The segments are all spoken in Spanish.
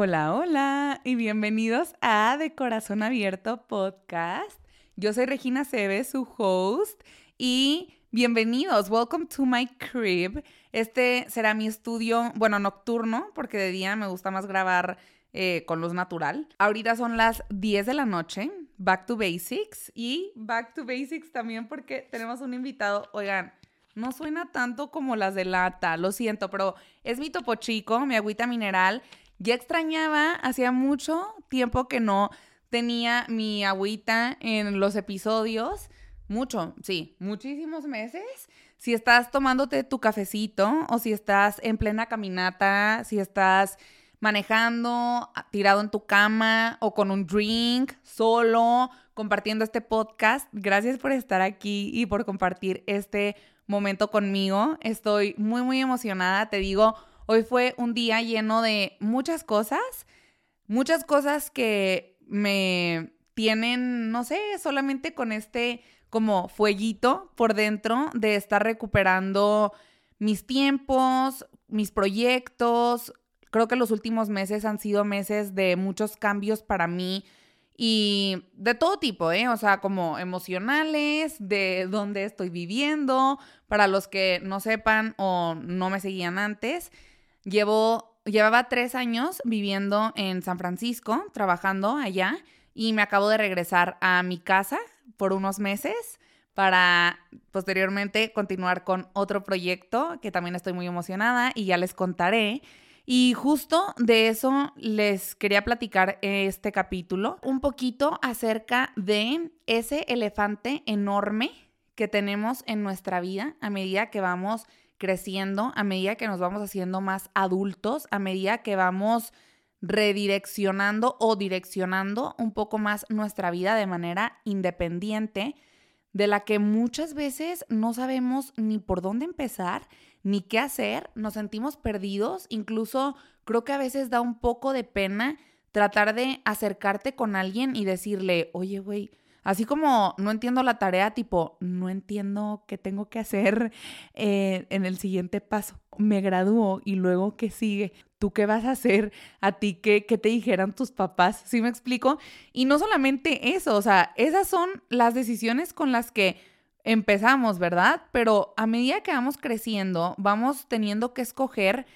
Hola, hola y bienvenidos a De Corazón Abierto Podcast. Yo soy Regina Cebes, su host, y bienvenidos. Welcome to my crib. Este será mi estudio, bueno, nocturno, porque de día me gusta más grabar eh, con luz natural. Ahorita son las 10 de la noche, back to basics, y back to basics también porque tenemos un invitado, oigan, no suena tanto como las de lata, lo siento, pero es mi topo chico, mi agüita mineral ya extrañaba, hacía mucho tiempo que no tenía mi agüita en los episodios. Mucho, sí, muchísimos meses. Si estás tomándote tu cafecito o si estás en plena caminata, si estás manejando, tirado en tu cama o con un drink, solo, compartiendo este podcast, gracias por estar aquí y por compartir este momento conmigo. Estoy muy, muy emocionada. Te digo, Hoy fue un día lleno de muchas cosas, muchas cosas que me tienen, no sé, solamente con este como fueguito por dentro de estar recuperando mis tiempos, mis proyectos. Creo que los últimos meses han sido meses de muchos cambios para mí y de todo tipo, ¿eh? O sea, como emocionales, de dónde estoy viviendo, para los que no sepan o no me seguían antes. Llevo, llevaba tres años viviendo en San Francisco, trabajando allá, y me acabo de regresar a mi casa por unos meses para posteriormente continuar con otro proyecto que también estoy muy emocionada y ya les contaré. Y justo de eso les quería platicar este capítulo, un poquito acerca de ese elefante enorme que tenemos en nuestra vida a medida que vamos creciendo, a medida que nos vamos haciendo más adultos, a medida que vamos redireccionando o direccionando un poco más nuestra vida de manera independiente, de la que muchas veces no sabemos ni por dónde empezar, ni qué hacer, nos sentimos perdidos, incluso creo que a veces da un poco de pena tratar de acercarte con alguien y decirle, oye, güey, Así como no entiendo la tarea, tipo, no entiendo qué tengo que hacer eh, en el siguiente paso. Me gradúo y luego qué sigue. ¿Tú qué vas a hacer? ¿A ti qué, qué te dijeran tus papás? ¿Sí me explico? Y no solamente eso, o sea, esas son las decisiones con las que empezamos, ¿verdad? Pero a medida que vamos creciendo, vamos teniendo que escoger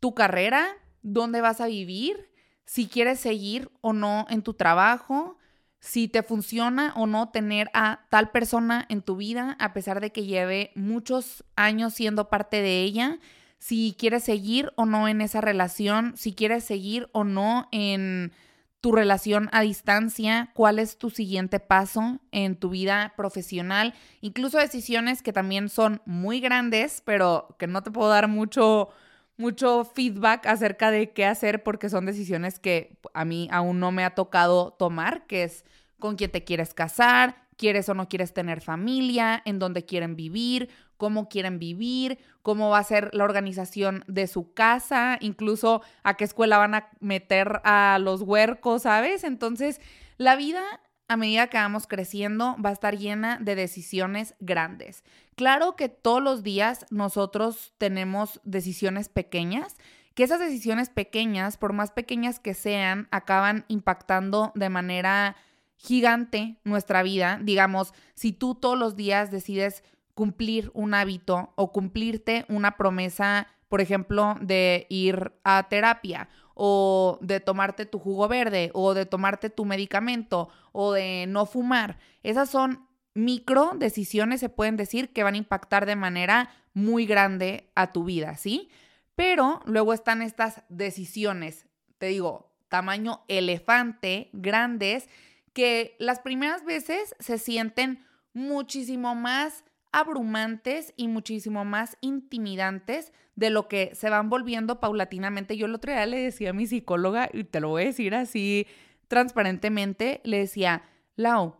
tu carrera, dónde vas a vivir, si quieres seguir o no en tu trabajo, si te funciona o no tener a tal persona en tu vida, a pesar de que lleve muchos años siendo parte de ella, si quieres seguir o no en esa relación, si quieres seguir o no en tu relación a distancia, cuál es tu siguiente paso en tu vida profesional, incluso decisiones que también son muy grandes, pero que no te puedo dar mucho mucho feedback acerca de qué hacer porque son decisiones que a mí aún no me ha tocado tomar, que es con quién te quieres casar, quieres o no quieres tener familia, en dónde quieren vivir, cómo quieren vivir, cómo va a ser la organización de su casa, incluso a qué escuela van a meter a los huercos, ¿sabes? Entonces, la vida a medida que vamos creciendo, va a estar llena de decisiones grandes. Claro que todos los días nosotros tenemos decisiones pequeñas, que esas decisiones pequeñas, por más pequeñas que sean, acaban impactando de manera gigante nuestra vida. Digamos, si tú todos los días decides cumplir un hábito o cumplirte una promesa, por ejemplo, de ir a terapia o de tomarte tu jugo verde o de tomarte tu medicamento o de no fumar. Esas son micro decisiones, se pueden decir, que van a impactar de manera muy grande a tu vida, ¿sí? Pero luego están estas decisiones, te digo, tamaño elefante, grandes, que las primeras veces se sienten muchísimo más abrumantes y muchísimo más intimidantes de lo que se van volviendo paulatinamente. Yo el otro día le decía a mi psicóloga, y te lo voy a decir así transparentemente, le decía, Lau,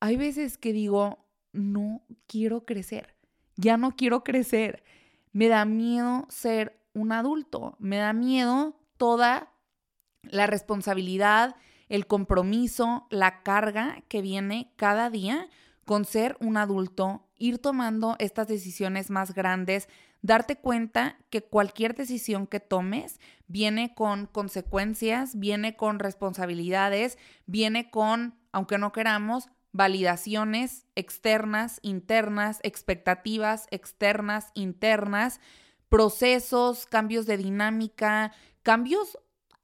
hay veces que digo, no quiero crecer, ya no quiero crecer, me da miedo ser un adulto, me da miedo toda la responsabilidad, el compromiso, la carga que viene cada día con ser un adulto, ir tomando estas decisiones más grandes darte cuenta que cualquier decisión que tomes viene con consecuencias, viene con responsabilidades, viene con, aunque no queramos, validaciones externas, internas, expectativas externas, internas, procesos, cambios de dinámica, cambios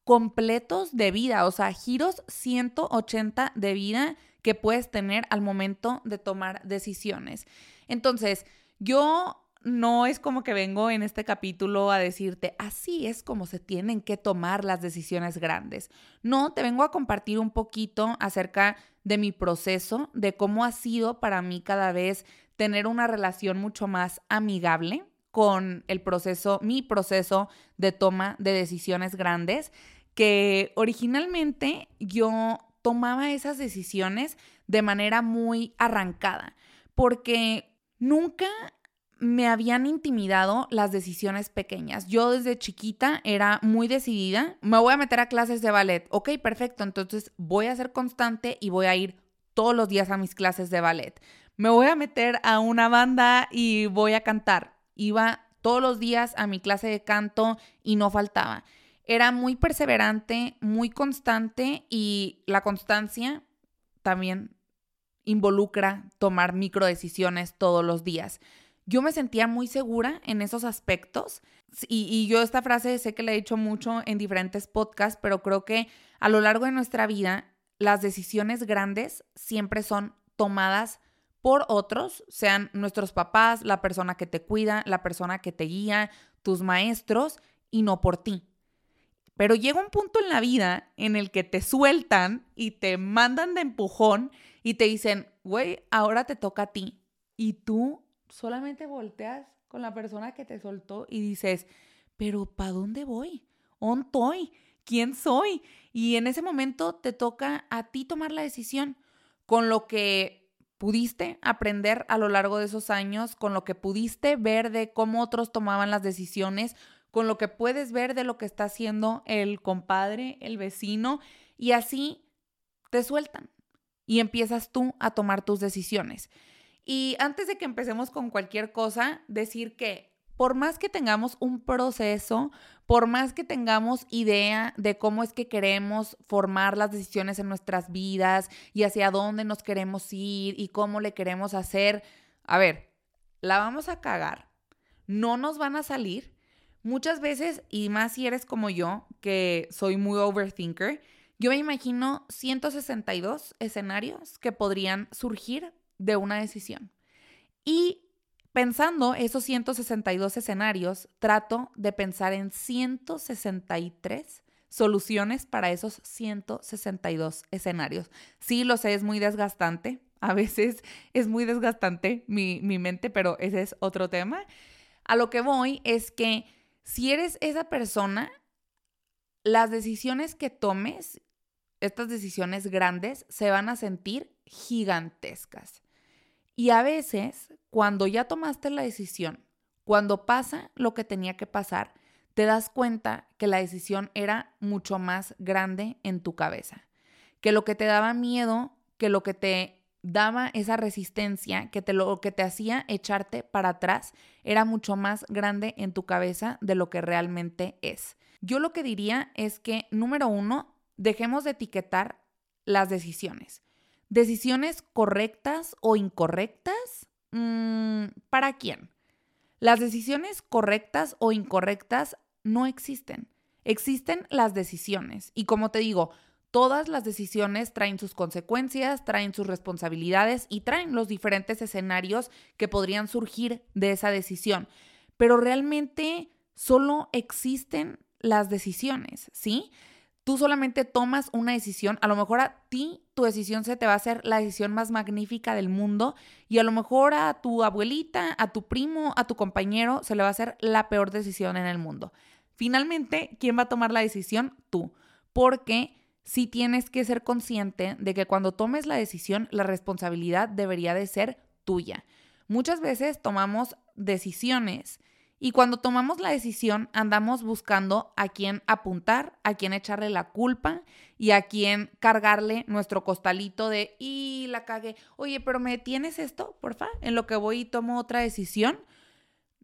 completos de vida, o sea, giros 180 de vida que puedes tener al momento de tomar decisiones. Entonces, yo no es como que vengo en este capítulo a decirte, así es como se tienen que tomar las decisiones grandes. No, te vengo a compartir un poquito acerca de mi proceso, de cómo ha sido para mí cada vez tener una relación mucho más amigable con el proceso, mi proceso de toma de decisiones grandes, que originalmente yo tomaba esas decisiones de manera muy arrancada, porque nunca me habían intimidado las decisiones pequeñas. Yo desde chiquita era muy decidida. Me voy a meter a clases de ballet. Ok, perfecto. Entonces voy a ser constante y voy a ir todos los días a mis clases de ballet. Me voy a meter a una banda y voy a cantar. Iba todos los días a mi clase de canto y no faltaba. Era muy perseverante, muy constante y la constancia también involucra tomar micro decisiones todos los días yo me sentía muy segura en esos aspectos. Y, yo esta frase sé que la he dicho mucho en diferentes podcasts, pero creo que a lo largo de nuestra vida las decisiones grandes siempre son tomadas por otros, sean nuestros papás, la persona que te cuida, la persona que te guía, tus maestros, y no por ti. Pero llega un punto en la vida en el que te sueltan y te mandan de empujón y te dicen, güey, ahora te toca a ti. Y tú solamente volteas con la persona que te soltó y dices, pero ¿para dónde voy? ¿On estoy? ¿Quién soy? Y en ese momento te toca a ti tomar la decisión con lo que pudiste aprender a lo largo de esos años, con lo que pudiste ver de cómo otros tomaban las decisiones, con lo que puedes ver de lo que está haciendo el compadre, el vecino, y así te sueltan y empiezas tú a tomar tus decisiones. Y antes de que empecemos con cualquier cosa, decir que por más que tengamos un proceso, por más que tengamos idea de cómo es que queremos formar las decisiones en nuestras vidas y hacia dónde nos queremos ir y cómo le queremos hacer, a ver, la vamos a cagar. No nos van a salir. Muchas veces, y más si eres como yo, que soy muy overthinker, yo me imagino 162 escenarios que podrían surgir de una decisión. Y pensando esos 162 escenarios, trato de pensar en 163 soluciones para esos 162 escenarios. Sí, lo sé, es muy desgastante. A veces es muy desgastante mi, mi mente, pero ese es otro tema. A lo que voy es que si eres esa persona, las decisiones que tomes, estas decisiones grandes, se van a sentir gigantescas. Y a veces, cuando ya tomaste la decisión, cuando pasa lo que tenía que pasar, te das cuenta que la decisión era mucho más grande en tu cabeza, que lo que te daba miedo, que lo que te daba esa resistencia, que te lo que te hacía echarte para atrás, era mucho más grande en tu cabeza de lo que realmente es. Yo lo que diría es que, número uno, dejemos de etiquetar las decisiones. ¿Decisiones correctas o incorrectas? Mm, ¿Para quién? Las decisiones correctas o incorrectas no existen. Existen las decisiones. Y como te digo, todas las decisiones traen sus consecuencias, traen sus responsabilidades y traen los diferentes escenarios que podrían surgir de esa decisión. Pero realmente solo existen las decisiones, ¿sí? tú solamente tomas una decisión, a lo mejor a ti tu decisión se te va a hacer la decisión más magnífica del mundo y a lo mejor a tu abuelita, a tu primo, a tu compañero se le va a hacer la peor decisión en el mundo. Finalmente, ¿quién va a tomar la decisión? Tú, porque sí tienes que ser consciente de que cuando tomes la decisión, la responsabilidad debería de ser tuya. Muchas veces tomamos decisiones y cuando tomamos la decisión, andamos buscando a quién apuntar, a quién echarle la culpa y a quién cargarle nuestro costalito de, y la cagué, oye, pero ¿me tienes esto, porfa? En lo que voy y tomo otra decisión.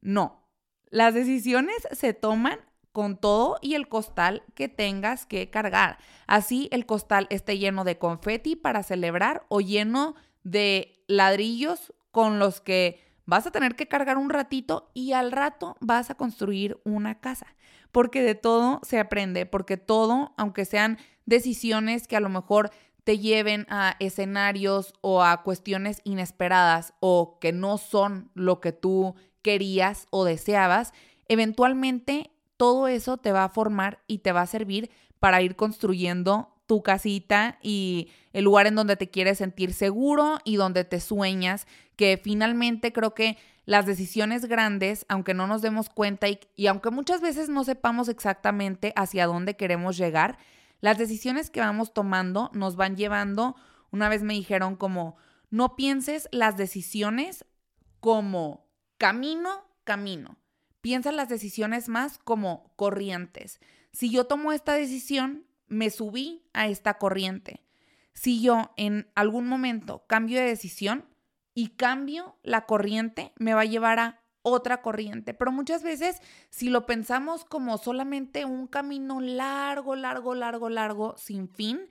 No, Las decisiones se toman con todo y el costal que tengas que cargar. Así el costal esté lleno de confeti para celebrar o lleno de ladrillos con los que vas a tener que cargar un ratito y al rato vas a construir una casa. Porque de todo se aprende, porque todo, aunque sean decisiones que a lo mejor te lleven a escenarios o a cuestiones inesperadas o que no son lo que tú querías o deseabas, eventualmente todo eso te va a formar y te va a servir para ir construyendo tu casita y el lugar en donde te quieres sentir seguro y donde te sueñas, que finalmente creo que las decisiones grandes, aunque no nos demos cuenta y, aunque muchas veces no sepamos exactamente hacia dónde queremos llegar, las decisiones que vamos tomando nos van llevando, una vez me dijeron como, no pienses las decisiones como camino, camino. Piensa las decisiones más como corrientes. Si yo tomo esta decisión, me subí a esta corriente. Si yo en algún momento cambio de decisión y cambio la corriente, me va a llevar a otra corriente. Pero muchas veces, si lo pensamos como solamente un camino largo, largo, largo, largo, sin fin,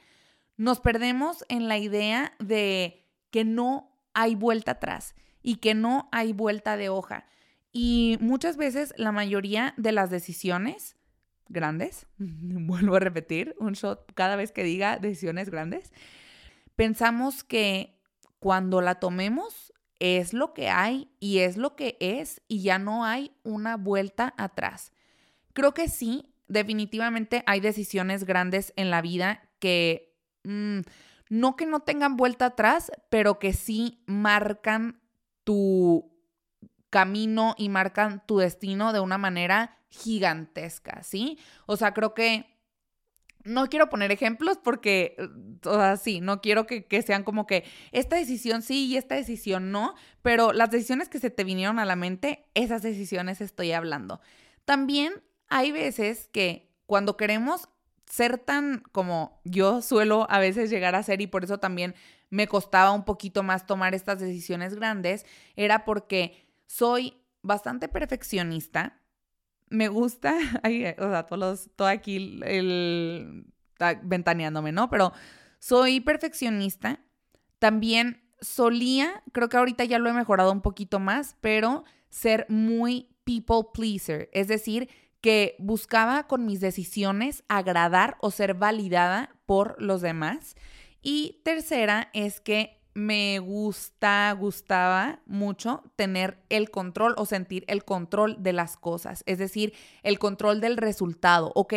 nos perdemos en la idea de que no hay vuelta atrás y que no hay vuelta de hoja. Y muchas veces la mayoría de las decisiones grandes, vuelvo a repetir, un shot cada vez que diga decisiones grandes, pensamos que cuando la tomemos es lo que hay y es lo que es y ya no hay una vuelta atrás. Creo que sí, definitivamente hay decisiones grandes en la vida que mm, no que no tengan vuelta atrás, pero que sí marcan tu camino y marcan tu destino de una manera gigantesca, ¿sí? O sea, creo que no quiero poner ejemplos porque, o sea, sí, no quiero que, que, sean como que esta decisión sí y esta decisión no, pero las decisiones que se te vinieron a la mente, esas decisiones estoy hablando. También hay veces que cuando queremos ser tan como yo suelo a veces llegar a ser y por eso también me costaba un poquito más tomar estas decisiones grandes, era porque soy bastante perfeccionista. Me gusta, o sea, todos todo aquí el, ventaneándome, ¿no? Pero soy perfeccionista. También solía, creo que ahorita ya lo he mejorado un poquito más, pero ser muy people pleaser, es decir, que buscaba con mis decisiones agradar o ser validada por los demás. Y tercera es que me gusta, gustaba mucho tener el control o sentir el control de las cosas, es decir, el control del resultado. Ok,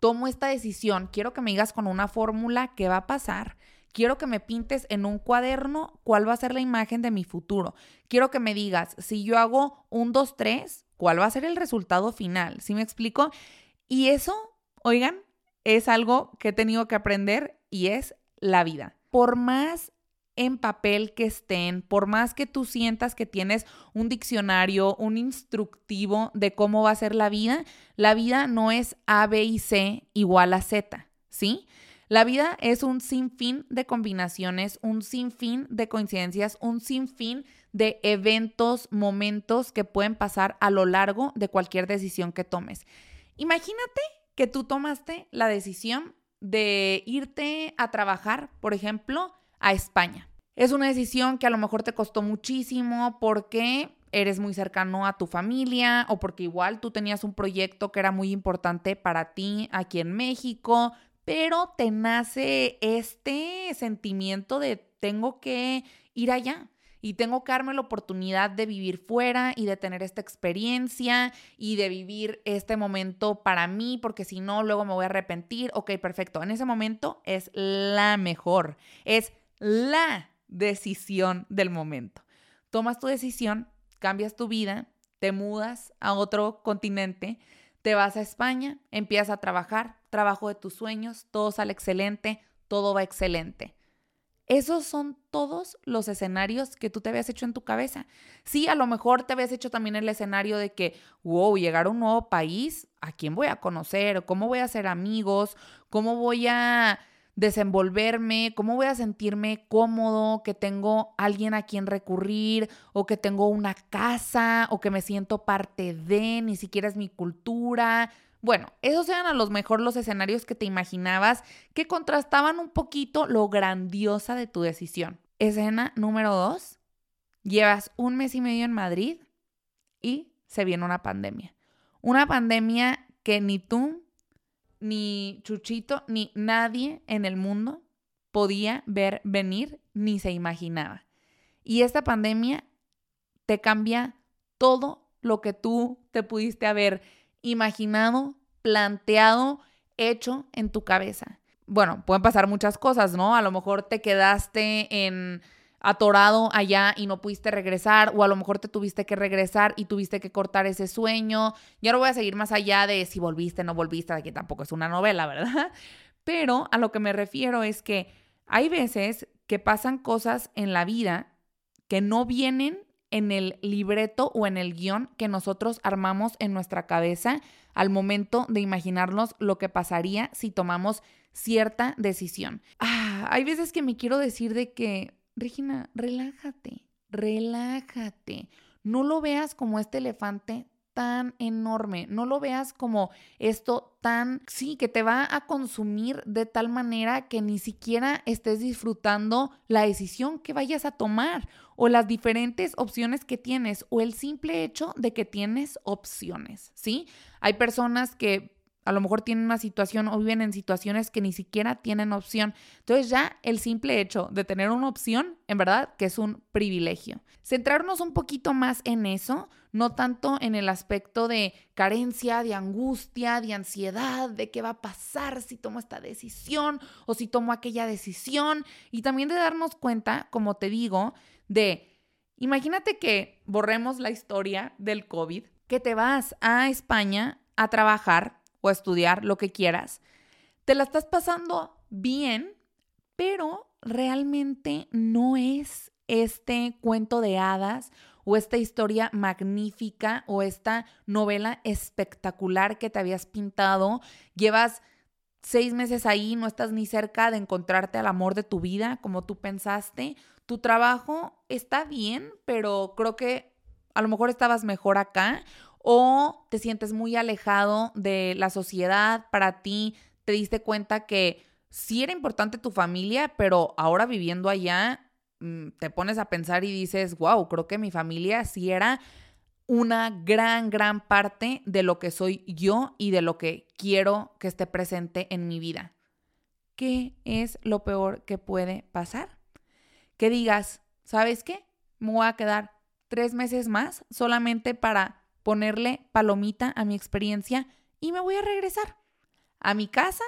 tomo esta decisión, quiero que me digas con una fórmula qué va a pasar. Quiero que me pintes en un cuaderno cuál va a ser la imagen de mi futuro. Quiero que me digas, si yo hago un, dos, tres, cuál va a ser el resultado final. ¿Sí me explico? Y eso, oigan, es algo que he tenido que aprender y es la vida. Por más en papel que estén, por más que tú sientas que tienes un diccionario, un instructivo de cómo va a ser la vida, la vida no es A, B y C igual a Z, ¿sí? La vida es un sinfín de combinaciones, un sinfín de coincidencias, un sinfín de eventos, momentos que pueden pasar a lo largo de cualquier decisión que tomes. Imagínate que tú tomaste la decisión de irte a trabajar, por ejemplo, a España. Es una decisión que a lo mejor te costó muchísimo porque eres muy cercano a tu familia o porque igual tú tenías un proyecto que era muy importante para ti aquí en México, pero te nace este sentimiento de tengo que ir allá y tengo que darme la oportunidad de vivir fuera y de tener esta experiencia y de vivir este momento para mí, porque si no, luego me voy a arrepentir. Ok, perfecto. En ese momento es la mejor, es la decisión del momento. Tomas tu decisión, cambias tu vida, te mudas a otro continente, te vas a España, empiezas a trabajar, trabajo de tus sueños, todo sale excelente, todo va excelente. Esos son todos los escenarios que tú te habías hecho en tu cabeza. Sí, a lo mejor te habías hecho también el escenario de que, wow, llegar a un nuevo país, ¿a quién voy a conocer? ¿Cómo voy a hacer amigos? ¿Cómo voy a desenvolverme, cómo voy a sentirme cómodo, que tengo alguien a quien recurrir o que tengo una casa o que me siento parte de, ni siquiera es mi cultura. Bueno, esos eran a lo mejor los escenarios que te imaginabas que contrastaban un poquito lo grandiosa de tu decisión. Escena número dos, llevas un mes y medio en Madrid y se viene una pandemia. Una pandemia que ni tú ni Chuchito, ni nadie en el mundo podía ver venir ni se imaginaba. Y esta pandemia te cambia todo lo que tú te pudiste haber imaginado, planteado, hecho en tu cabeza. Bueno, pueden pasar muchas cosas, ¿no? A lo mejor te quedaste en atorado allá y no pudiste regresar o a lo mejor te tuviste que regresar y tuviste que cortar ese sueño. Yo no voy a seguir más allá de si volviste, no volviste, aquí tampoco es una novela, ¿verdad? Pero a lo que me refiero es que hay veces que pasan cosas en la vida que no vienen en el libreto o en el guion que nosotros armamos en nuestra cabeza al momento de imaginarnos lo que pasaría si tomamos cierta decisión. Ah, hay veces que me quiero decir de que Regina, relájate, relájate. No lo veas como este elefante tan enorme, no lo veas como esto tan, sí, que te va a consumir de tal manera que ni siquiera estés disfrutando la decisión que vayas a tomar o las diferentes opciones que tienes o el simple hecho de que tienes opciones, ¿sí? Hay personas que a lo mejor tienen una situación o viven en situaciones que ni siquiera tienen opción. Entonces ya el simple hecho de tener una opción, en verdad que es un privilegio. Centrarnos un poquito más en eso, no tanto en el aspecto de carencia, de angustia, de ansiedad, de qué va a pasar si tomo esta decisión o si tomo aquella decisión. Y también de darnos cuenta, como te digo, de, imagínate que borremos la historia del COVID, que te vas a España a trabajar o estudiar lo que quieras, te la estás pasando bien, pero realmente no es este cuento de hadas o esta historia magnífica o esta novela espectacular que te habías pintado. Llevas seis meses ahí, no estás ni cerca de encontrarte al amor de tu vida como tú pensaste. Tu trabajo está bien, pero creo que a lo mejor estabas mejor acá o te sientes muy alejado de la sociedad, para ti te diste cuenta que sí era importante tu familia, pero ahora viviendo allá mm, te pones a pensar y dices, wow, creo que mi familia sí era una gran, gran parte de lo que soy yo y de lo que quiero que esté presente en mi vida. ¿Qué es lo peor que puede pasar? Que digas, ¿sabes qué? Me voy a quedar tres meses más solamente para ponerle palomita a mi experiencia y me voy a regresar a mi casa,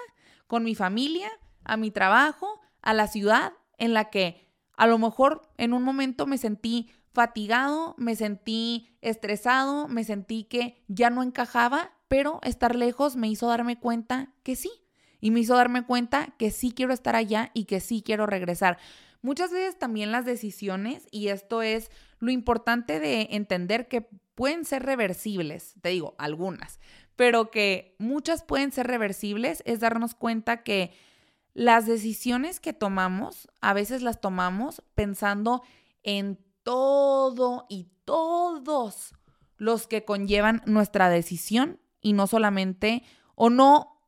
con mi familia, a mi trabajo, a la ciudad en la que a lo mejor en un momento me sentí fatigado, me sentí estresado, me sentí que ya no encajaba, pero estar lejos me hizo darme cuenta que sí. Y me hizo darme cuenta que sí quiero estar allá y que sí quiero regresar. Muchas veces también las decisiones, y esto es lo importante de entender que pueden ser reversibles, te digo, algunas, pero que muchas pueden ser reversibles, es darnos cuenta que las decisiones que tomamos, a veces las tomamos pensando en todo y todos los que conllevan nuestra decisión y no solamente o no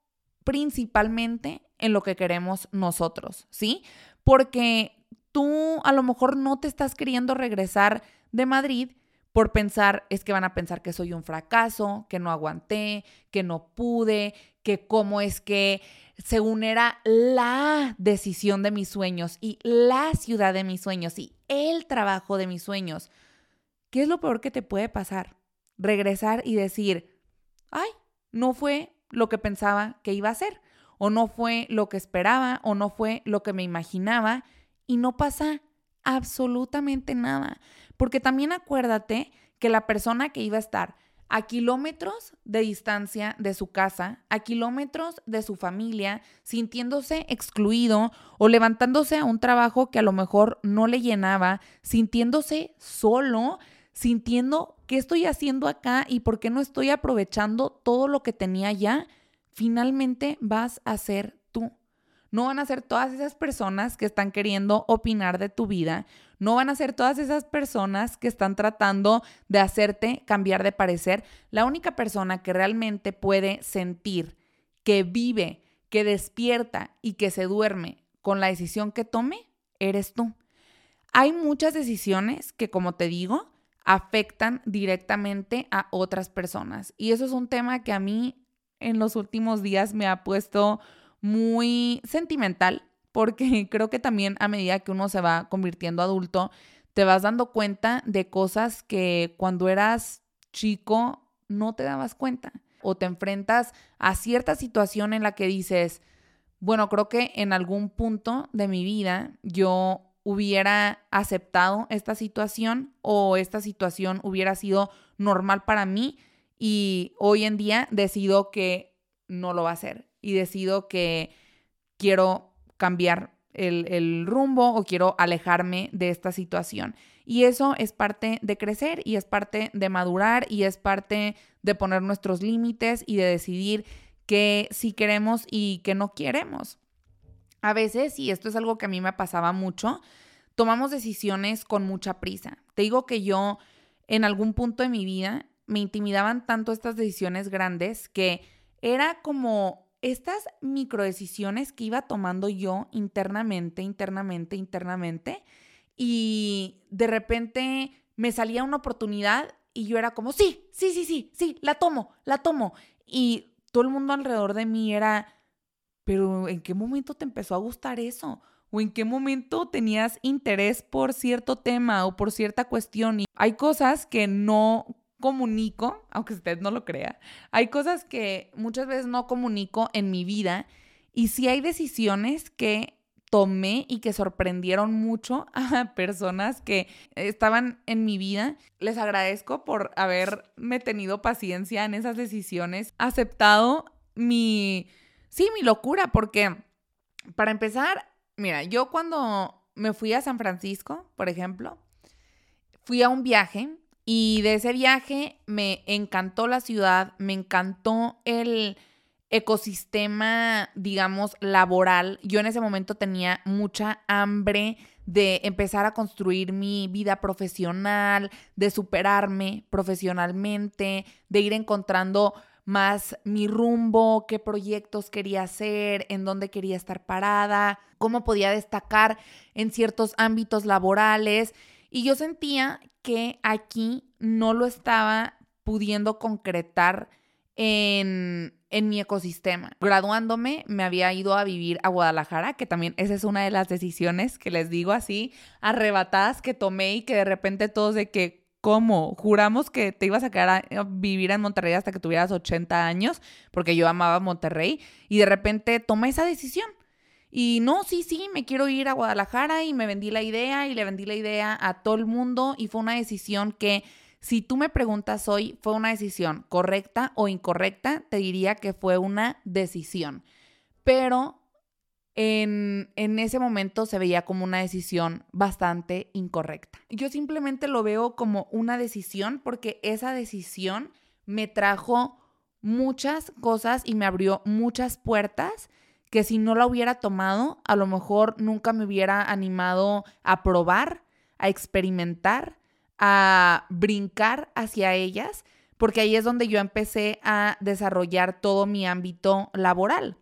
principalmente en lo que queremos nosotros, ¿sí? Porque tú a lo mejor no te estás queriendo regresar de Madrid por pensar, es que van a pensar que soy un fracaso, que no aguanté, que no pude, que cómo es que según era la decisión de mis sueños y la ciudad de mis sueños y el trabajo de mis sueños. ¿Qué es lo peor que te puede pasar? Regresar y decir, ay, no fue lo que pensaba que iba a ser, o no fue lo que esperaba, o no fue lo que me imaginaba, y no pasa absolutamente nada. Porque también acuérdate que la persona que iba a estar a kilómetros de distancia de su casa, a kilómetros de su familia, sintiéndose excluido o levantándose a un trabajo que a lo mejor no le llenaba, sintiéndose solo, sintiendo qué estoy haciendo acá y por qué no estoy aprovechando todo lo que tenía ya, finalmente vas a ser tú. no van a ser todas esas personas que están queriendo opinar de tu vida, no van a ser todas esas personas que están tratando de hacerte cambiar de parecer. La única persona que realmente puede sentir que vive, que despierta y que se duerme con la decisión que tome, eres tú. Hay muchas decisiones que, como te digo, afectan directamente a otras personas. Y eso es un tema que a mí en los últimos días me ha puesto muy sentimental, porque creo que también a medida que uno se va convirtiendo adulto, te vas dando cuenta de cosas que cuando eras chico no te dabas cuenta. O te enfrentas a cierta situación en la que dices, bueno, creo que en algún punto de mi vida yo hubiera aceptado esta situación o esta situación hubiera sido normal para mí y hoy en día decido que no lo va a hacer y decido que quiero cambiar el, rumbo o quiero alejarme de esta situación. Y eso es parte de crecer y es parte de madurar y es parte de poner nuestros límites y de decidir qué sí queremos y qué no queremos. A veces, y esto es algo que a mí me pasaba mucho, tomamos decisiones con mucha prisa. Te digo que yo en algún punto de mi vida me intimidaban tanto estas decisiones grandes que era como estas microdecisiones que iba tomando yo internamente, internamente, internamente, y de repente me salía una oportunidad y yo era como, sí, sí, sí, sí, sí, la tomo, la tomo. Y todo el mundo alrededor de mí era, pero ¿en qué momento te empezó a gustar eso? ¿O en qué momento tenías interés por cierto tema o por cierta cuestión? Y hay cosas que no comunico, aunque usted no lo crea, hay cosas que muchas veces no comunico en mi vida y sí hay decisiones que tomé y que sorprendieron mucho a personas que estaban en mi vida. Les agradezco por haberme tenido paciencia en esas decisiones, aceptado mi, sí, mi locura, porque para empezar, mira, yo cuando me fui a San Francisco, por ejemplo, fui a un viaje y de ese viaje me encantó la ciudad, me encantó el ecosistema, digamos, laboral. Yo en ese momento tenía mucha hambre de empezar a construir mi vida profesional, de superarme profesionalmente, de ir encontrando más mi rumbo, qué proyectos quería hacer, en dónde quería estar parada, cómo podía destacar en ciertos ámbitos laborales. Y yo sentía que aquí no lo estaba pudiendo concretar en, en, mi ecosistema. Graduándome, me había ido a vivir a Guadalajara, que también esa es una de las decisiones que les digo así, arrebatadas que tomé y que de repente todos de que, ¿cómo? Juramos que te ibas a quedar a vivir en Monterrey hasta que tuvieras 80 años, porque yo amaba Monterrey, y de repente tomé esa decisión. Y no, sí, sí, me quiero ir a Guadalajara y me vendí la idea y le vendí la idea a todo el mundo y fue una decisión que, si tú me preguntas hoy, ¿fue una decisión correcta o incorrecta? Te diría que fue una decisión. Pero en, en, ese momento se veía como una decisión bastante incorrecta. Yo simplemente lo veo como una decisión porque esa decisión me trajo muchas cosas y me abrió muchas puertas que si no la hubiera tomado, a lo mejor nunca me hubiera animado a probar, a experimentar, a brincar hacia ellas, porque ahí es donde yo empecé a desarrollar todo mi ámbito laboral.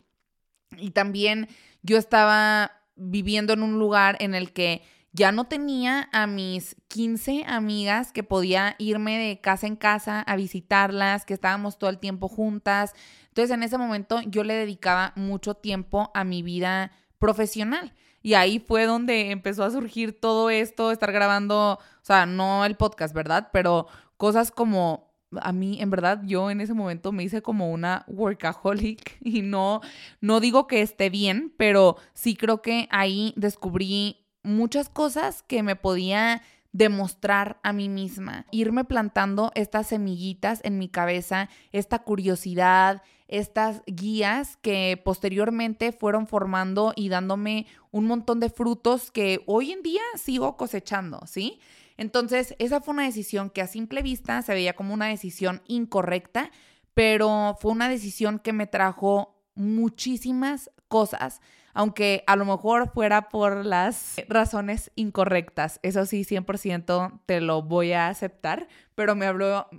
Y también yo estaba viviendo en un lugar en el que ya no tenía a mis 15 amigas que podía irme de casa en casa a visitarlas, que estábamos todo el tiempo juntas. Entonces en ese momento yo le dedicaba mucho tiempo a mi vida profesional. Y ahí fue donde empezó a surgir todo esto, estar grabando, o sea, no el podcast, ¿verdad? Pero cosas como a mí, en verdad, yo en ese momento me hice como una workaholic y no, no digo que esté bien, pero sí creo que ahí descubrí muchas cosas que me podía demostrar a mí misma, irme plantando estas semillitas en mi cabeza, esta curiosidad, estas guías que posteriormente fueron formando y dándome un montón de frutos que hoy en día sigo cosechando, ¿sí? Entonces, esa fue una decisión que a simple vista se veía como una decisión incorrecta, pero fue una decisión que me trajo muchísimas cosas aunque a lo mejor fuera por las razones incorrectas. Eso sí, 100% te lo voy a aceptar, pero me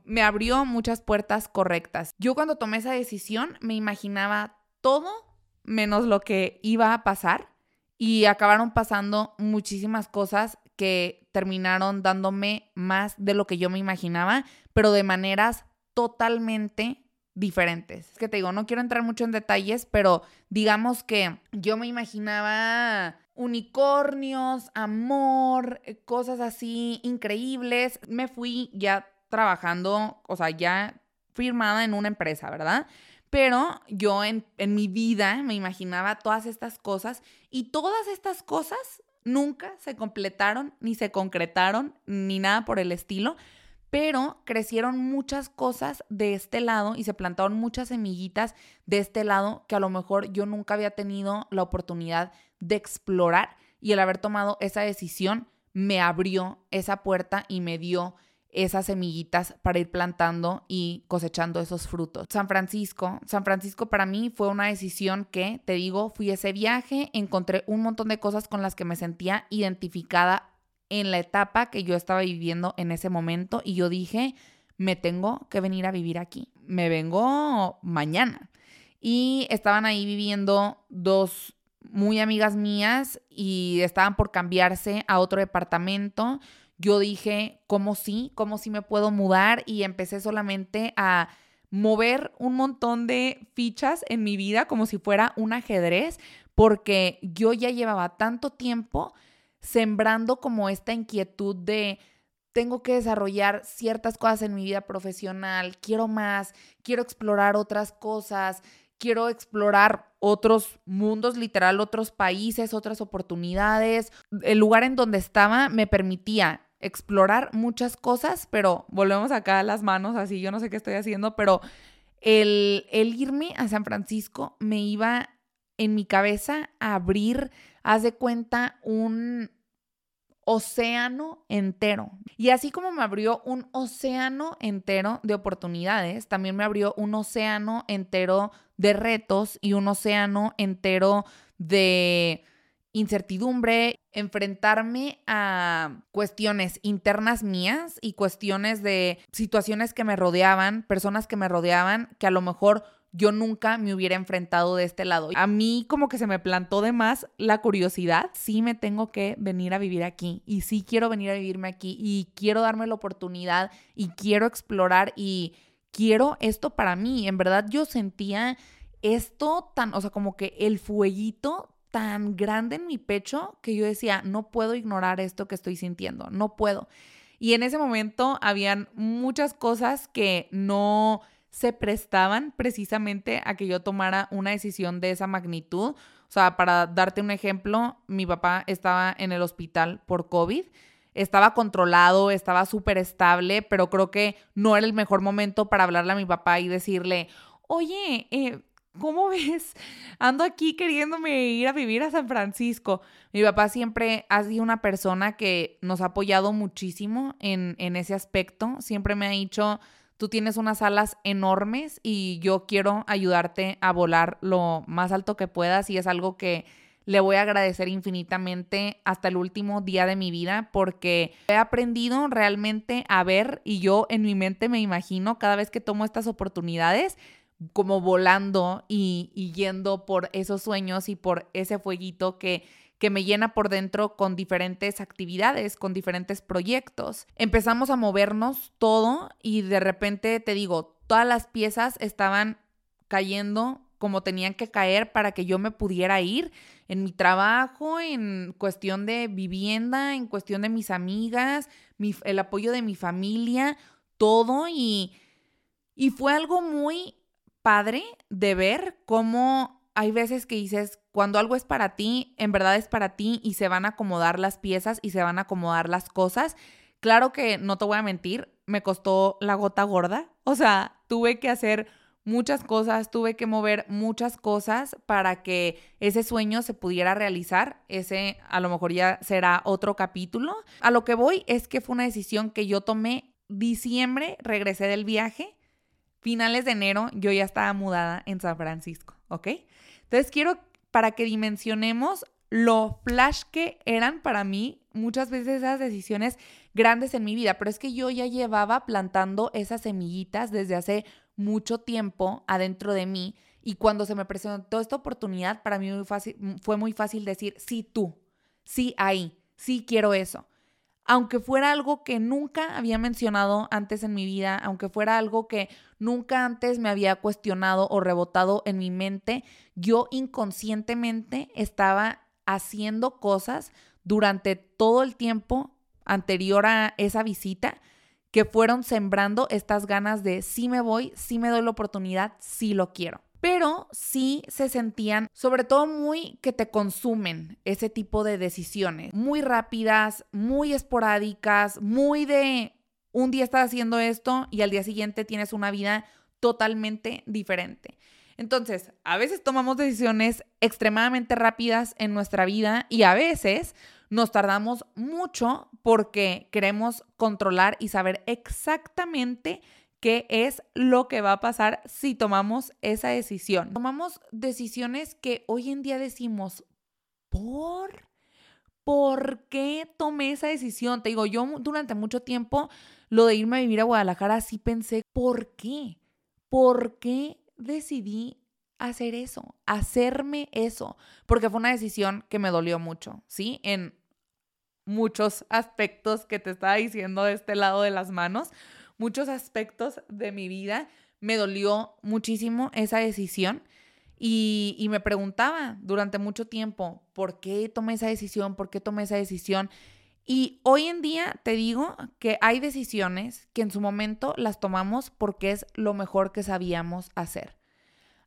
me abrió muchas puertas correctas. Yo cuando tomé esa decisión me imaginaba todo menos lo que iba a pasar y acabaron pasando muchísimas cosas que terminaron dándome más de lo que yo me imaginaba, pero de maneras totalmente diferentes. Es que te digo, no quiero entrar mucho en detalles, pero digamos que yo me imaginaba unicornios, amor, eh, cosas así increíbles. Me fui ya trabajando, o sea, ya firmada en una empresa, ¿verdad? Pero yo en, en mi vida me imaginaba todas estas cosas y todas estas cosas nunca se completaron, ni se concretaron, ni nada por el estilo pero crecieron muchas cosas de este lado y se plantaron muchas semillitas de este lado que a lo mejor yo nunca había tenido la oportunidad de explorar y el haber tomado esa decisión me abrió esa puerta y me dio esas semillitas para ir plantando y cosechando esos frutos. San Francisco, San Francisco para mí fue una decisión que, te digo, fui ese viaje, encontré un montón de cosas con las que me sentía identificada en la etapa que yo estaba viviendo en ese momento y yo dije, me tengo que venir a vivir aquí. Me vengo mañana. Y estaban ahí viviendo dos muy amigas mías y estaban por cambiarse a otro departamento. Yo dije, ¿cómo sí? ¿Cómo sí me puedo mudar? Y empecé solamente a mover un montón de fichas en mi vida como si fuera un ajedrez, porque yo ya llevaba tanto tiempo sembrando como esta inquietud de tengo que desarrollar ciertas cosas en mi vida profesional, quiero más, quiero explorar otras cosas, quiero explorar otros mundos, literal, otros países, otras oportunidades. El lugar en donde estaba me permitía explorar muchas cosas, pero volvemos acá a las manos, así yo no sé qué estoy haciendo, pero el, el irme a San Francisco me iba en mi cabeza abrir haz de cuenta, un océano entero. Y así como me abrió un océano entero de oportunidades, también me abrió un océano entero de retos y un océano entero de incertidumbre, enfrentarme a cuestiones internas mías y cuestiones de situaciones que me rodeaban, personas que me rodeaban, que a lo mejor yo nunca me hubiera enfrentado de este lado. A mí como que se me plantó de más la curiosidad. Sí me tengo que venir a vivir aquí y sí quiero venir a vivirme aquí y quiero darme la oportunidad y quiero explorar y quiero esto para mí. En verdad yo sentía esto tan, o sea, como que el fueguito tan grande en mi pecho que yo decía, no puedo ignorar esto que estoy sintiendo, no puedo. Y en ese momento habían muchas cosas que no se prestaban precisamente a que yo tomara una decisión de esa magnitud. O sea, para darte un ejemplo, mi papá estaba en el hospital por COVID. Estaba controlado, estaba súper estable, pero creo que no era el mejor momento para hablarle a mi papá y decirle, oye, eh, ¿cómo ves? Ando aquí queriéndome ir a vivir a San Francisco. Mi papá siempre ha sido una persona que nos ha apoyado muchísimo en, en ese aspecto. Siempre me ha dicho, Tú tienes unas alas enormes y yo quiero ayudarte a volar lo más alto que puedas y es algo que le voy a agradecer infinitamente hasta el último día de mi vida porque he aprendido realmente a ver y yo en mi mente me imagino cada vez que tomo estas oportunidades como volando y, yendo por esos sueños y por ese fueguito que que me llena por dentro con diferentes actividades, con diferentes proyectos. Empezamos a movernos todo y de repente te digo, todas las piezas estaban cayendo como tenían que caer para que yo me pudiera ir en mi trabajo, en cuestión de vivienda, en cuestión de mis amigas, el apoyo de mi familia, todo y, y fue algo muy padre de ver cómo hay veces que dices, cuando algo es para ti, en verdad es para ti y se van a acomodar las piezas y se van a acomodar las cosas. Claro que no te voy a mentir, me costó la gota gorda. O sea, tuve que hacer muchas cosas, tuve que mover muchas cosas para que ese sueño se pudiera realizar. Ese a lo mejor ya será otro capítulo. A lo que voy es que fue una decisión que yo tomé diciembre, regresé del viaje. Finales de enero yo ya estaba mudada en San Francisco, ¿ok? Entonces quiero para que dimensionemos lo flash que eran para mí muchas veces esas decisiones grandes en mi vida, pero es que yo ya llevaba plantando esas semillitas desde hace mucho tiempo adentro de mí y cuando se me presentó esta oportunidad, para mí fue muy fácil decir, sí tú, sí ahí, sí quiero eso. Aunque fuera algo que nunca había mencionado antes en mi vida, aunque fuera algo que nunca antes me había cuestionado o rebotado en mi mente, yo inconscientemente estaba haciendo cosas durante todo el tiempo anterior a esa visita que fueron sembrando estas ganas de sí me voy, sí me doy la oportunidad, sí lo quiero. Pero sí se sentían, sobre todo muy que te consumen ese tipo de decisiones, muy rápidas, muy esporádicas, muy de un día estás haciendo esto y al día siguiente tienes una vida totalmente diferente. Entonces, a veces tomamos decisiones extremadamente rápidas en nuestra vida y a veces nos tardamos mucho porque queremos controlar y saber exactamente qué es lo que va a pasar si tomamos esa decisión. Tomamos decisiones que hoy en día decimos, ¿por? ¿Por qué tomé esa decisión? Te digo, yo durante mucho tiempo lo de irme a vivir a Guadalajara sí pensé, ¿por qué? ¿Por qué decidí hacer eso? Hacerme eso. Porque fue una decisión que me dolió mucho, ¿sí? En muchos aspectos que te estaba diciendo de este lado de las manos muchos aspectos de mi vida. Me dolió muchísimo esa decisión y, me preguntaba durante mucho tiempo, ¿por qué tomé esa decisión? ¿Por qué tomé esa decisión? Y hoy en día te digo que hay decisiones que en su momento las tomamos porque es lo mejor que sabíamos hacer.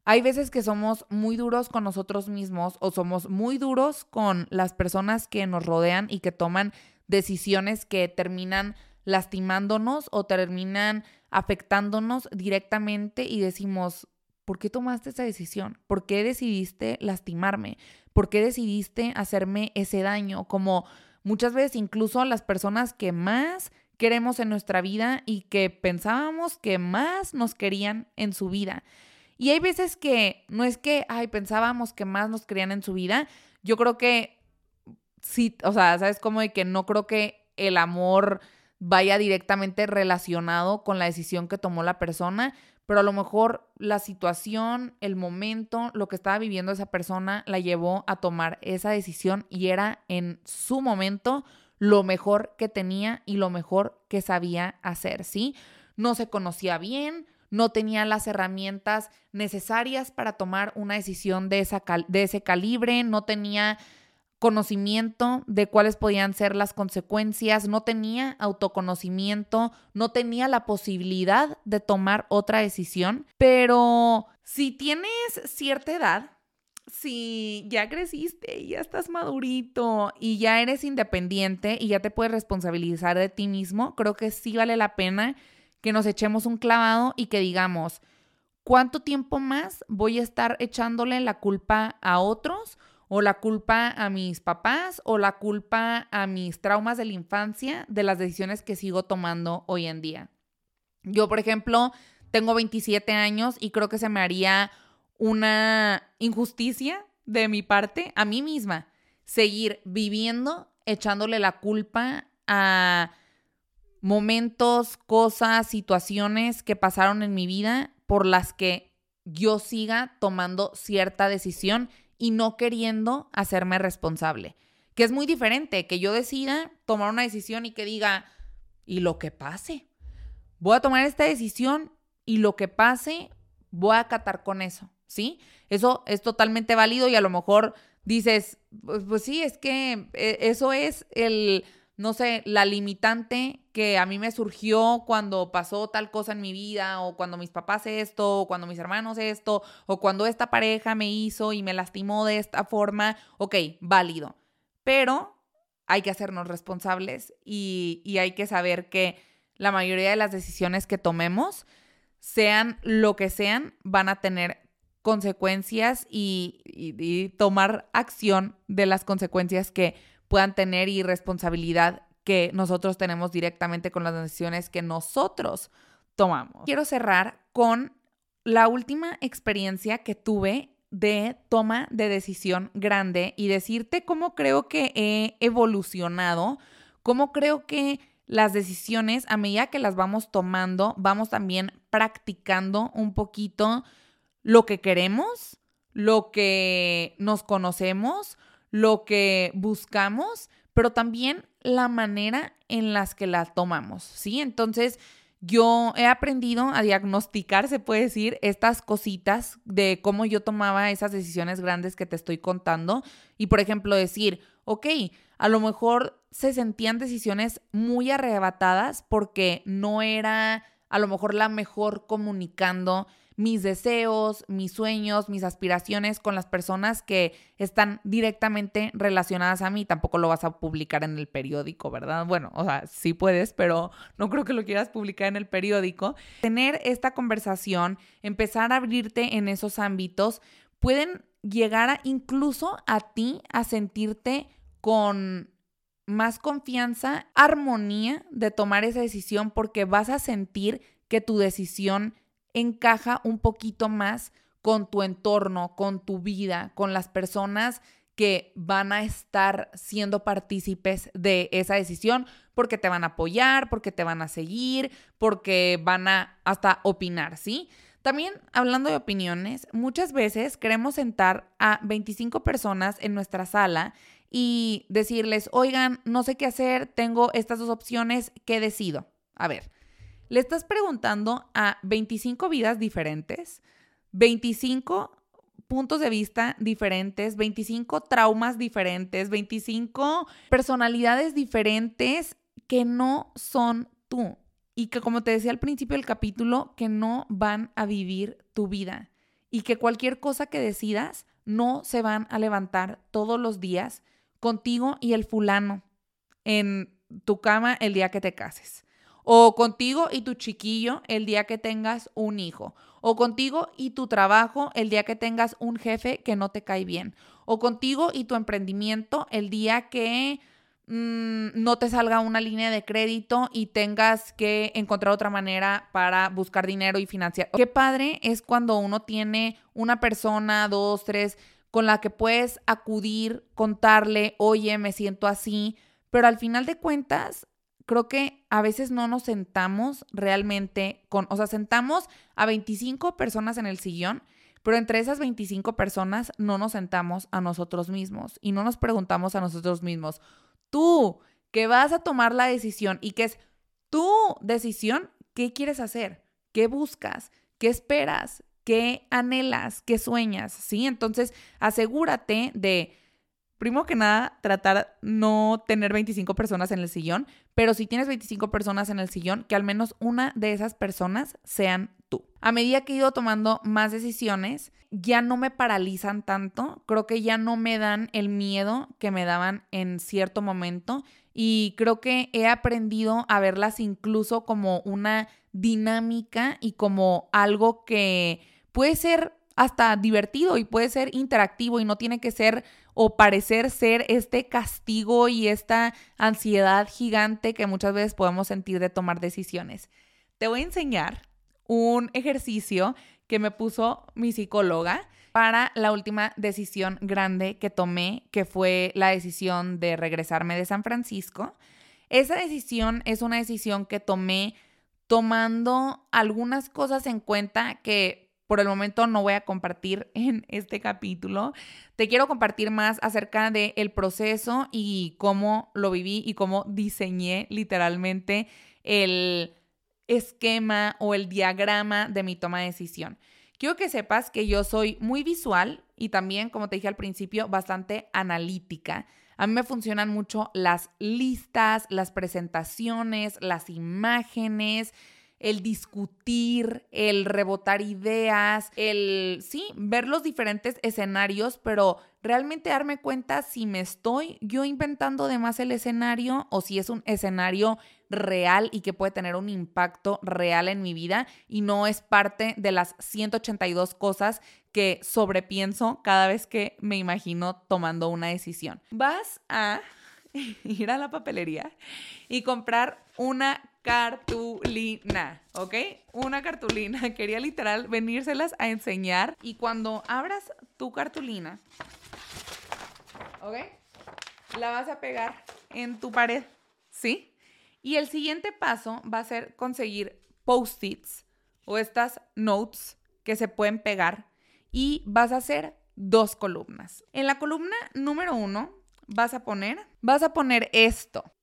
Hay veces que somos muy duros con nosotros mismos o somos muy duros con las personas que nos rodean y que toman decisiones que terminan lastimándonos o terminan afectándonos directamente y decimos, ¿por qué tomaste esa decisión? ¿Por qué decidiste lastimarme? ¿Por qué decidiste hacerme ese daño? Como muchas veces incluso las personas que más queremos en nuestra vida y que pensábamos que más nos querían en su vida. Y hay veces que no es que, ay, pensábamos que más nos querían en su vida. Yo creo que sí, o sea, ¿sabes? Como de que no creo que el amor vaya directamente relacionado con la decisión que tomó la persona, pero a lo mejor la situación, el momento, lo que estaba viviendo esa persona la llevó a tomar esa decisión y era en su momento lo mejor que tenía y lo mejor que sabía hacer, ¿sí? No se conocía bien, no tenía las herramientas necesarias para tomar una decisión de, ese calibre, no tenía conocimiento de cuáles podían ser las consecuencias, no tenía autoconocimiento, no tenía la posibilidad de tomar otra decisión, pero si tienes cierta edad, si ya creciste y ya estás madurito y ya eres independiente y ya te puedes responsabilizar de ti mismo, creo que sí vale la pena que nos echemos un clavado y que digamos, ¿cuánto tiempo más voy a estar echándole la culpa a otros? O la culpa a mis papás o la culpa a mis traumas de la infancia de las decisiones que sigo tomando hoy en día. Yo, por ejemplo, tengo 27 años y creo que se me haría una injusticia de mi parte a mí misma seguir viviendo echándole la culpa a momentos, cosas, situaciones que pasaron en mi vida por las que yo siga tomando cierta decisión y no queriendo hacerme responsable. Que es muy diferente que yo decida tomar una decisión y que diga, y lo que pase. Voy a tomar esta decisión y lo que pase, voy a acatar con eso, ¿sí? Eso es totalmente válido y a lo mejor dices, pues, pues sí, es que eh, eso es el no sé, la limitante que a mí me surgió cuando pasó tal cosa en mi vida, o cuando mis papás esto, o cuando mis hermanos esto, o cuando esta pareja me hizo y me lastimó de esta forma, ok, válido. Pero hay que hacernos responsables y, y hay que saber que la mayoría de las decisiones que tomemos, sean lo que sean, van a tener consecuencias y, y tomar acción de las consecuencias que puedan tener y responsabilidad que nosotros tenemos directamente con las decisiones que nosotros tomamos. Quiero cerrar con la última experiencia que tuve de toma de decisión grande y decirte cómo creo que he evolucionado, cómo creo que las decisiones, a medida que las vamos tomando, vamos también practicando un poquito lo que queremos, lo que nos conocemos, lo que buscamos, pero también la manera en las que las tomamos, ¿sí? Entonces, yo he aprendido a diagnosticar, se puede decir, estas cositas de cómo yo tomaba esas decisiones grandes que te estoy contando. Y, por ejemplo, decir, ok, a lo mejor se sentían decisiones muy arrebatadas porque no era a lo mejor la mejor comunicando mis deseos, mis sueños, mis aspiraciones con las personas que están directamente relacionadas a mí. Tampoco lo vas a publicar en el periódico, ¿verdad? Bueno, o sea, sí puedes, pero no creo que lo quieras publicar en el periódico. Tener esta conversación, empezar a abrirte en esos ámbitos, pueden llegar a, incluso a ti a sentirte con más confianza, armonía de tomar esa decisión porque vas a sentir que tu decisión encaja un poquito más con tu entorno, con tu vida, con las personas que van a estar siendo partícipes de esa decisión porque te van a apoyar, porque te van a seguir, porque van a hasta opinar, ¿sí? También hablando de opiniones, muchas veces queremos sentar a 25 personas en nuestra sala y decirles, oigan, no sé qué hacer, tengo estas dos opciones, ¿qué decido? A ver, le estás preguntando a 25 vidas diferentes, 25 puntos de vista diferentes, 25 traumas diferentes, 25 personalidades diferentes que no son tú y que como te decía al principio del capítulo, que no van a vivir tu vida y que cualquier cosa que decidas no se van a levantar todos los días contigo y el fulano en tu cama el día que te cases o contigo y tu chiquillo el día que tengas un hijo, o contigo y tu trabajo el día que tengas un jefe que no te cae bien, o contigo y tu emprendimiento el día que mm, no te salga una línea de crédito y tengas que encontrar otra manera para buscar dinero y financiar. Qué padre es cuando uno tiene una persona, dos, tres, con la que puedes acudir, contarle, oye, me siento así, pero al final de cuentas creo que a veces no nos sentamos realmente con, o sea, sentamos a 25 personas en el sillón, pero entre esas 25 personas no nos sentamos a nosotros mismos y no nos preguntamos a nosotros mismos, tú que vas a tomar la decisión y que es tu decisión, ¿qué quieres hacer? ¿Qué buscas? ¿Qué esperas? ¿Qué anhelas? ¿Qué sueñas? ¿Sí? Entonces, asegúrate de primero que nada, tratar no tener 25 personas en el sillón, pero si tienes 25 personas en el sillón, que al menos una de esas personas sean tú. A medida que he ido tomando más decisiones, ya no me paralizan tanto, creo que ya no me dan el miedo que me daban en cierto momento y creo que he aprendido a verlas incluso como una dinámica y como algo que puede ser hasta divertido y puede ser interactivo y no tiene que ser o parecer ser este castigo y esta ansiedad gigante que muchas veces podemos sentir de tomar decisiones. Te voy a enseñar un ejercicio que me puso mi psicóloga para la última decisión grande que tomé, que fue la decisión de regresarme de San Francisco. Esa decisión es una decisión que tomé tomando algunas cosas en cuenta que por el momento no voy a compartir en este capítulo. Te quiero compartir más acerca del el proceso y cómo lo viví y cómo diseñé literalmente el esquema o el diagrama de mi toma de decisión. Quiero que sepas que yo soy muy visual y también, como te dije al principio, bastante analítica. A mí me funcionan mucho las listas, las presentaciones, las imágenes, el discutir, el rebotar ideas, el, sí, ver los diferentes escenarios, pero realmente darme cuenta si me estoy yo inventando de más el escenario o si es un escenario real y que puede tener un impacto real en mi vida y no es parte de las 182 cosas que sobrepienso cada vez que me imagino tomando una decisión. Vas a ir a la papelería y comprar una cartulina, ¿ok? Una cartulina. Quería literal venírselas a enseñar. Y cuando abras tu cartulina, ¿ok? La vas a pegar en tu pared, ¿sí? Y el siguiente paso va a ser conseguir post-its o estas notes que se pueden pegar y vas a hacer dos columnas. En la columna número uno vas a poner, vas a poner esto.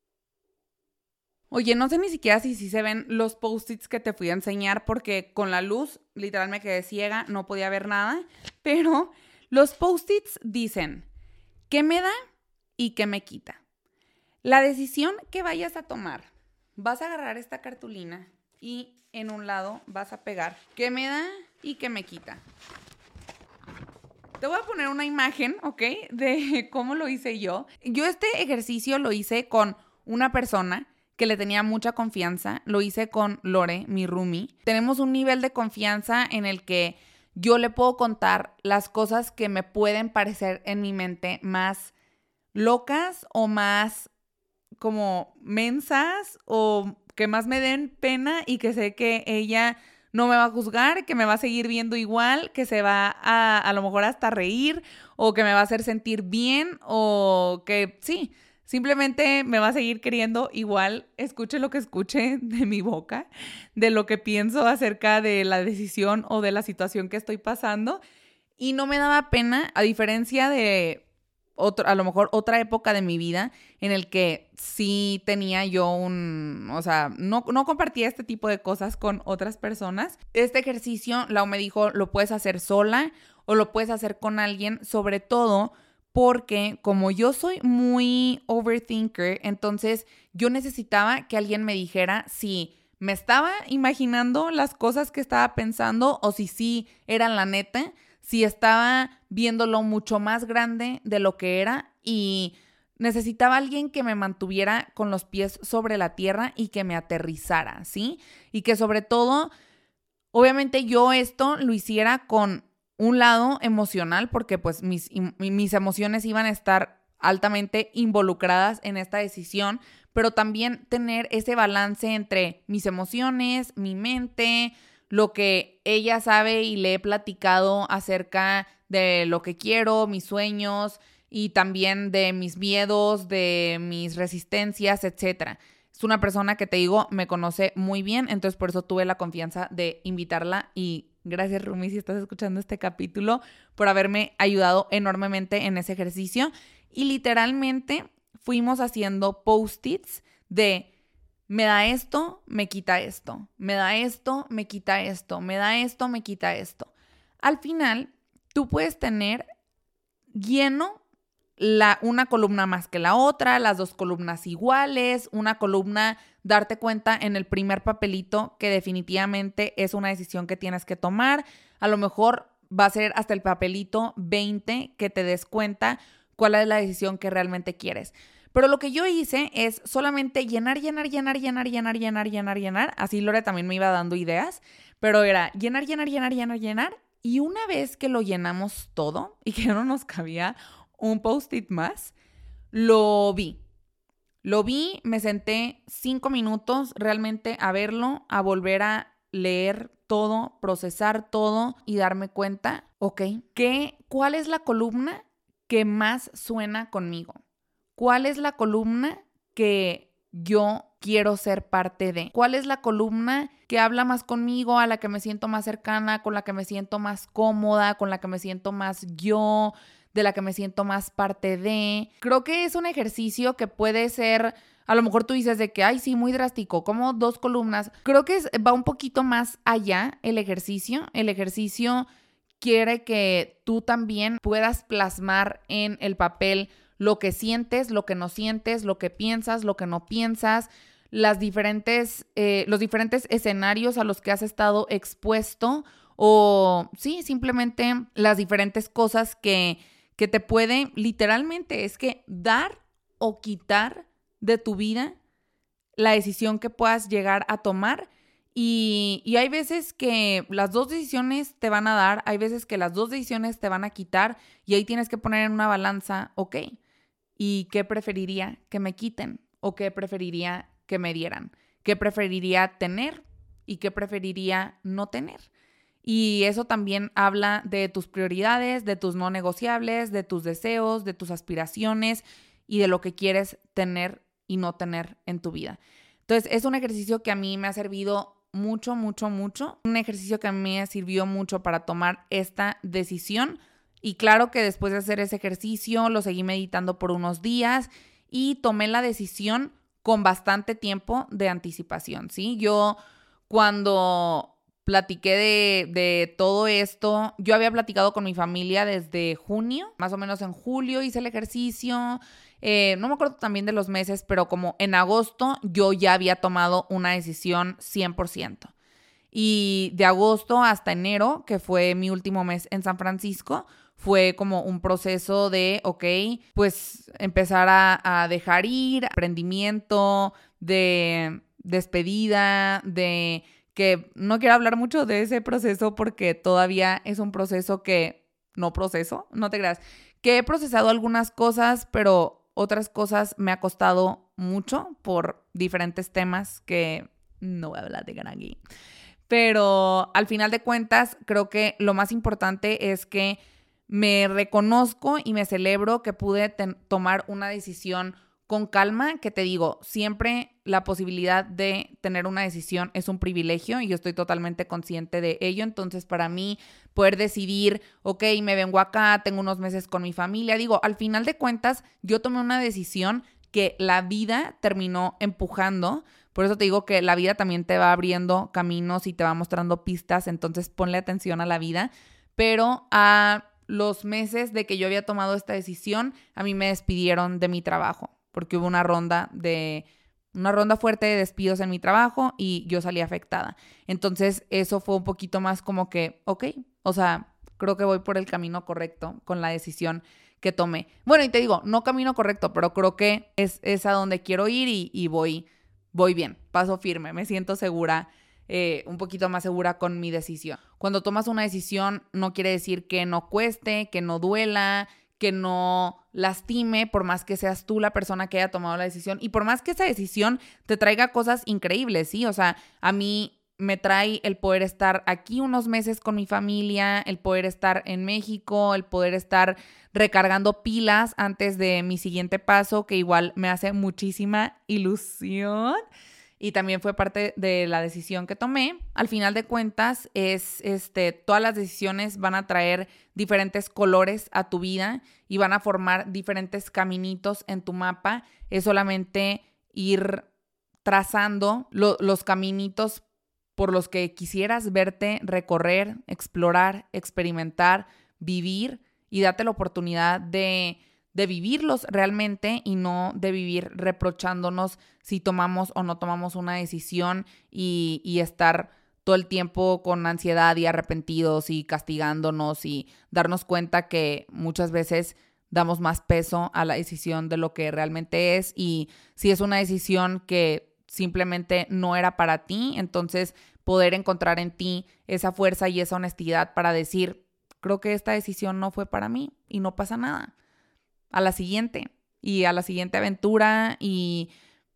Oye, no sé ni siquiera si, si se ven los post-its que te fui a enseñar porque con la luz literal me quedé ciega, no podía ver nada, pero los post-its dicen qué me da y qué me quita. La decisión que vayas a tomar, vas a agarrar esta cartulina y en un lado vas a pegar qué me da y qué me quita. Te voy a poner una imagen, ¿ok? De cómo lo hice yo. Yo este ejercicio lo hice con una persona que le tenía mucha confianza. Lo hice con Lore, mi roomie. Tenemos un nivel de confianza en el que yo le puedo contar las cosas que me pueden parecer en mi mente más locas o más como mensas o que más me den pena y que sé que ella no me va a juzgar, que me va a seguir viendo igual, que se va a a lo mejor hasta reír o que me va a hacer sentir bien o que sí, simplemente me va a seguir queriendo igual, escuche lo que escuche de mi boca, de lo que pienso acerca de la decisión o de la situación que estoy pasando. Y no me daba pena, a diferencia de a lo mejor otra época de mi vida en el que sí tenía yo un, o sea, no, no compartía este tipo de cosas con otras personas. Este ejercicio, Lau me dijo, lo puedes hacer sola o lo puedes hacer con alguien, sobre todo porque como yo soy muy overthinker, entonces yo necesitaba que alguien me dijera si me estaba imaginando las cosas que estaba pensando o si sí eran la neta si estaba viéndolo mucho más grande de lo que era y necesitaba alguien que me mantuviera con los pies sobre la tierra y que me aterrizara, ¿sí? Y que sobre todo, obviamente yo esto lo hiciera con un lado emocional, porque pues mis, mis emociones iban a estar altamente involucradas en esta decisión, pero también tener ese balance entre mis emociones, mi mente, lo que ella sabe y le he platicado acerca de lo que quiero, mis sueños y también de mis miedos, de mis resistencias, etc. Es una persona que te digo, me conoce muy bien, entonces por eso tuve la confianza de invitarla y gracias Rumi si estás escuchando este capítulo por haberme ayudado enormemente en ese ejercicio. Y literalmente fuimos haciendo post-its de me da esto, me quita esto, me da esto, me quita esto, me da esto, me quita esto. Al final, tú puedes tener lleno la, una columna más que la otra, las dos columnas iguales, una columna, darte cuenta en el primer papelito que definitivamente es una decisión que tienes que tomar. A lo mejor va a ser hasta el papelito 20 que te des cuenta cuál es la decisión que realmente quieres. Pero lo que yo hice es solamente llenar, llenar, llenar, llenar, llenar, llenar, llenar, llenar. Así Lore también me iba dando ideas. Pero era llenar, llenar, llenar, llenar, llenar. Y una vez que lo llenamos todo y que no nos cabía un post-it más, lo vi. Lo vi, me senté cinco minutos realmente a verlo, a volver a leer todo, procesar todo y darme cuenta, ok, ¿qué, ¿cuál es la columna que más suena conmigo? ¿Cuál es la columna que yo quiero ser parte de? ¿Cuál es la columna que habla más conmigo, a la que me siento más cercana, con la que me siento más cómoda, con la que me siento más yo, de la que me siento más parte de? Creo que es un ejercicio que puede ser... A lo mejor tú dices de que, ay, sí, muy drástico, como dos columnas. Creo que va un poquito más allá el ejercicio. El ejercicio quiere que tú también puedas plasmar en el papel lo que sientes, lo que no sientes, lo que piensas, lo que no piensas, las diferentes, eh, los diferentes escenarios a los que has estado expuesto o sí, simplemente las diferentes cosas que, que te pueden literalmente es que dar o quitar de tu vida la decisión que puedas llegar a tomar. Y, y, hay veces que las dos decisiones te van a dar, hay veces que las dos decisiones te van a quitar y ahí tienes que poner en una balanza, ok, ¿Y qué preferiría que me quiten o qué preferiría que me dieran? qué preferiría tener y qué preferiría no tener. Y eso también habla de tus prioridades, de tus no negociables, de tus deseos, de tus aspiraciones y de lo que quieres tener y no tener en tu vida. Entonces, es un ejercicio que a mí me ha servido mucho, mucho, mucho. Un ejercicio que a mí me sirvió mucho para tomar esta decisión. Y claro que después de hacer ese ejercicio lo seguí meditando por unos días y tomé la decisión con bastante tiempo de anticipación, ¿sí? Yo cuando platiqué de, de, todo esto, yo había platicado con mi familia desde junio, más o menos en julio hice el ejercicio, eh, no me acuerdo también de los meses, pero como en agosto yo ya había tomado una decisión 100%. Y de agosto hasta enero, que fue mi último mes en San Francisco, fue como un proceso de, ok, pues empezar a, a dejar ir, aprendimiento, de despedida, de que no quiero hablar mucho de ese proceso porque todavía es un proceso que no proceso, no te creas, que he procesado algunas cosas, pero otras cosas me ha costado mucho por diferentes temas que no voy a hablar de aquí. Pero al final de cuentas, creo que lo más importante es que me reconozco y me celebro que pude tomar una decisión con calma, que te digo, siempre la posibilidad de tener una decisión es un privilegio y yo estoy totalmente consciente de ello. Entonces, para mí, poder decidir, ok, me vengo acá, tengo unos meses con mi familia, digo, al final de cuentas, yo tomé una decisión que la vida terminó empujando. Por eso te digo que la vida también te va abriendo caminos y te va mostrando pistas, entonces ponle atención a la vida. Pero a los meses de que yo había tomado esta decisión, a mí me despidieron de mi trabajo porque hubo una ronda de una ronda fuerte de despidos en mi trabajo y yo salí afectada. Entonces, eso fue un poquito más como que, ok, o sea, creo que voy por el camino correcto con la decisión que tomé. Bueno, y te digo, no camino correcto, pero creo que es, es a donde quiero ir y, voy, voy bien, paso firme, me siento segura, eh, un poquito más segura con mi decisión. Cuando tomas una decisión, no quiere decir que no cueste, que no duela, que no lastime, por más que seas tú la persona que haya tomado la decisión y por más que esa decisión te traiga cosas increíbles, ¿sí? O sea, a mí me trae el poder estar aquí unos meses con mi familia, el poder estar en México, el poder estar recargando pilas antes de mi siguiente paso, que igual me hace muchísima ilusión y también fue parte de la decisión que tomé. Al final de cuentas, es este, todas las decisiones van a traer diferentes colores a tu vida y van a formar diferentes caminitos en tu mapa. Es solamente ir trazando los caminitos por los que quisieras verte recorrer, explorar, experimentar, vivir y date la oportunidad de de vivirlos realmente y no de vivir reprochándonos si tomamos o no tomamos una decisión y, estar todo el tiempo con ansiedad y arrepentidos y castigándonos y darnos cuenta que muchas veces damos más peso a la decisión de lo que realmente es y si es una decisión que simplemente no era para ti, entonces poder encontrar en ti esa fuerza y esa honestidad para decir, creo que esta decisión no fue para mí y no pasa nada a la siguiente y a la siguiente aventura y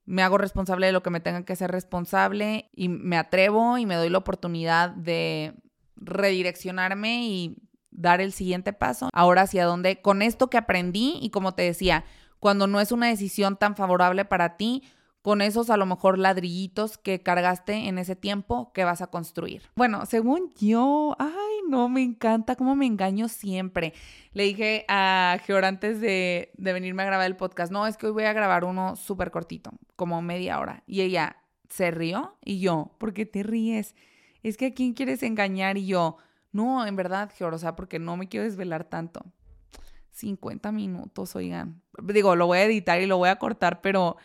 me hago responsable de lo que me tenga que ser responsable y me atrevo y me doy la oportunidad de redireccionarme y dar el siguiente paso. Ahora hacia dónde, con esto que aprendí y como te decía, cuando no es una decisión tan favorable para ti, con esos a lo mejor ladrillitos que cargaste en ese tiempo que vas a construir. Bueno, según yo, ay, no, me encanta cómo me engaño siempre. Le dije a Geor antes de, de venirme a grabar el podcast, no, es que hoy voy a grabar uno súper cortito, como media hora. Y ella se rió y yo, ¿por qué te ríes? Es que a quién quieres engañar y yo, no, en verdad, Geor, o sea, porque no me quiero desvelar tanto. 50 minutos, oigan. Digo, lo voy a editar y lo voy a cortar, pero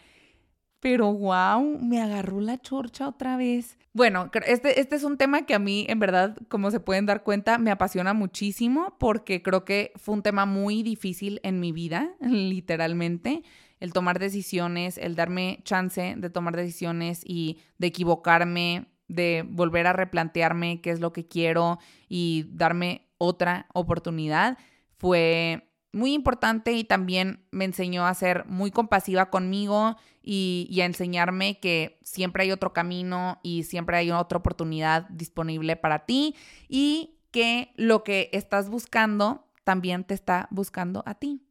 pero wow, me agarró la chorcha otra vez. Bueno, este, este es un tema que a mí, en verdad, como se pueden dar cuenta, me apasiona muchísimo porque creo que fue un tema muy difícil en mi vida, literalmente. El tomar decisiones, el darme chance de tomar decisiones y de equivocarme, de volver a replantearme qué es lo que quiero y darme otra oportunidad, fue muy importante y también me enseñó a ser muy compasiva conmigo y, a enseñarme que siempre hay otro camino y siempre hay otra oportunidad disponible para ti y que lo que estás buscando también te está buscando a ti.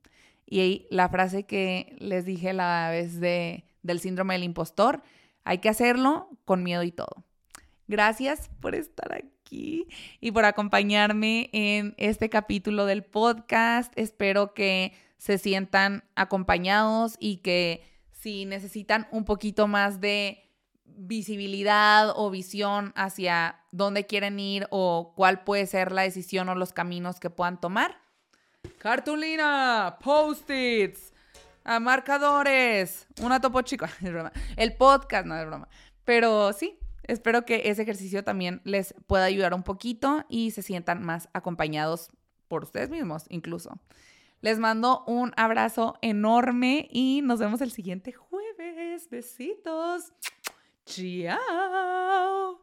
Y la frase que les dije la vez de, del síndrome del impostor, hay que hacerlo con miedo y todo. Gracias por estar aquí y por acompañarme en este capítulo del podcast. Espero que se sientan acompañados y que si necesitan un poquito más de visibilidad o visión hacia dónde quieren ir o cuál puede ser la decisión o los caminos que puedan tomar. Cartulina, post-its, ah, marcadores, una topo chica. El podcast, no es broma. Pero sí, Espero que ese ejercicio también les pueda ayudar un poquito y se sientan más acompañados por ustedes mismos incluso. Les mando un abrazo enorme y nos vemos el siguiente jueves. Besitos. Chao.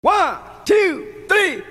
One, two, three.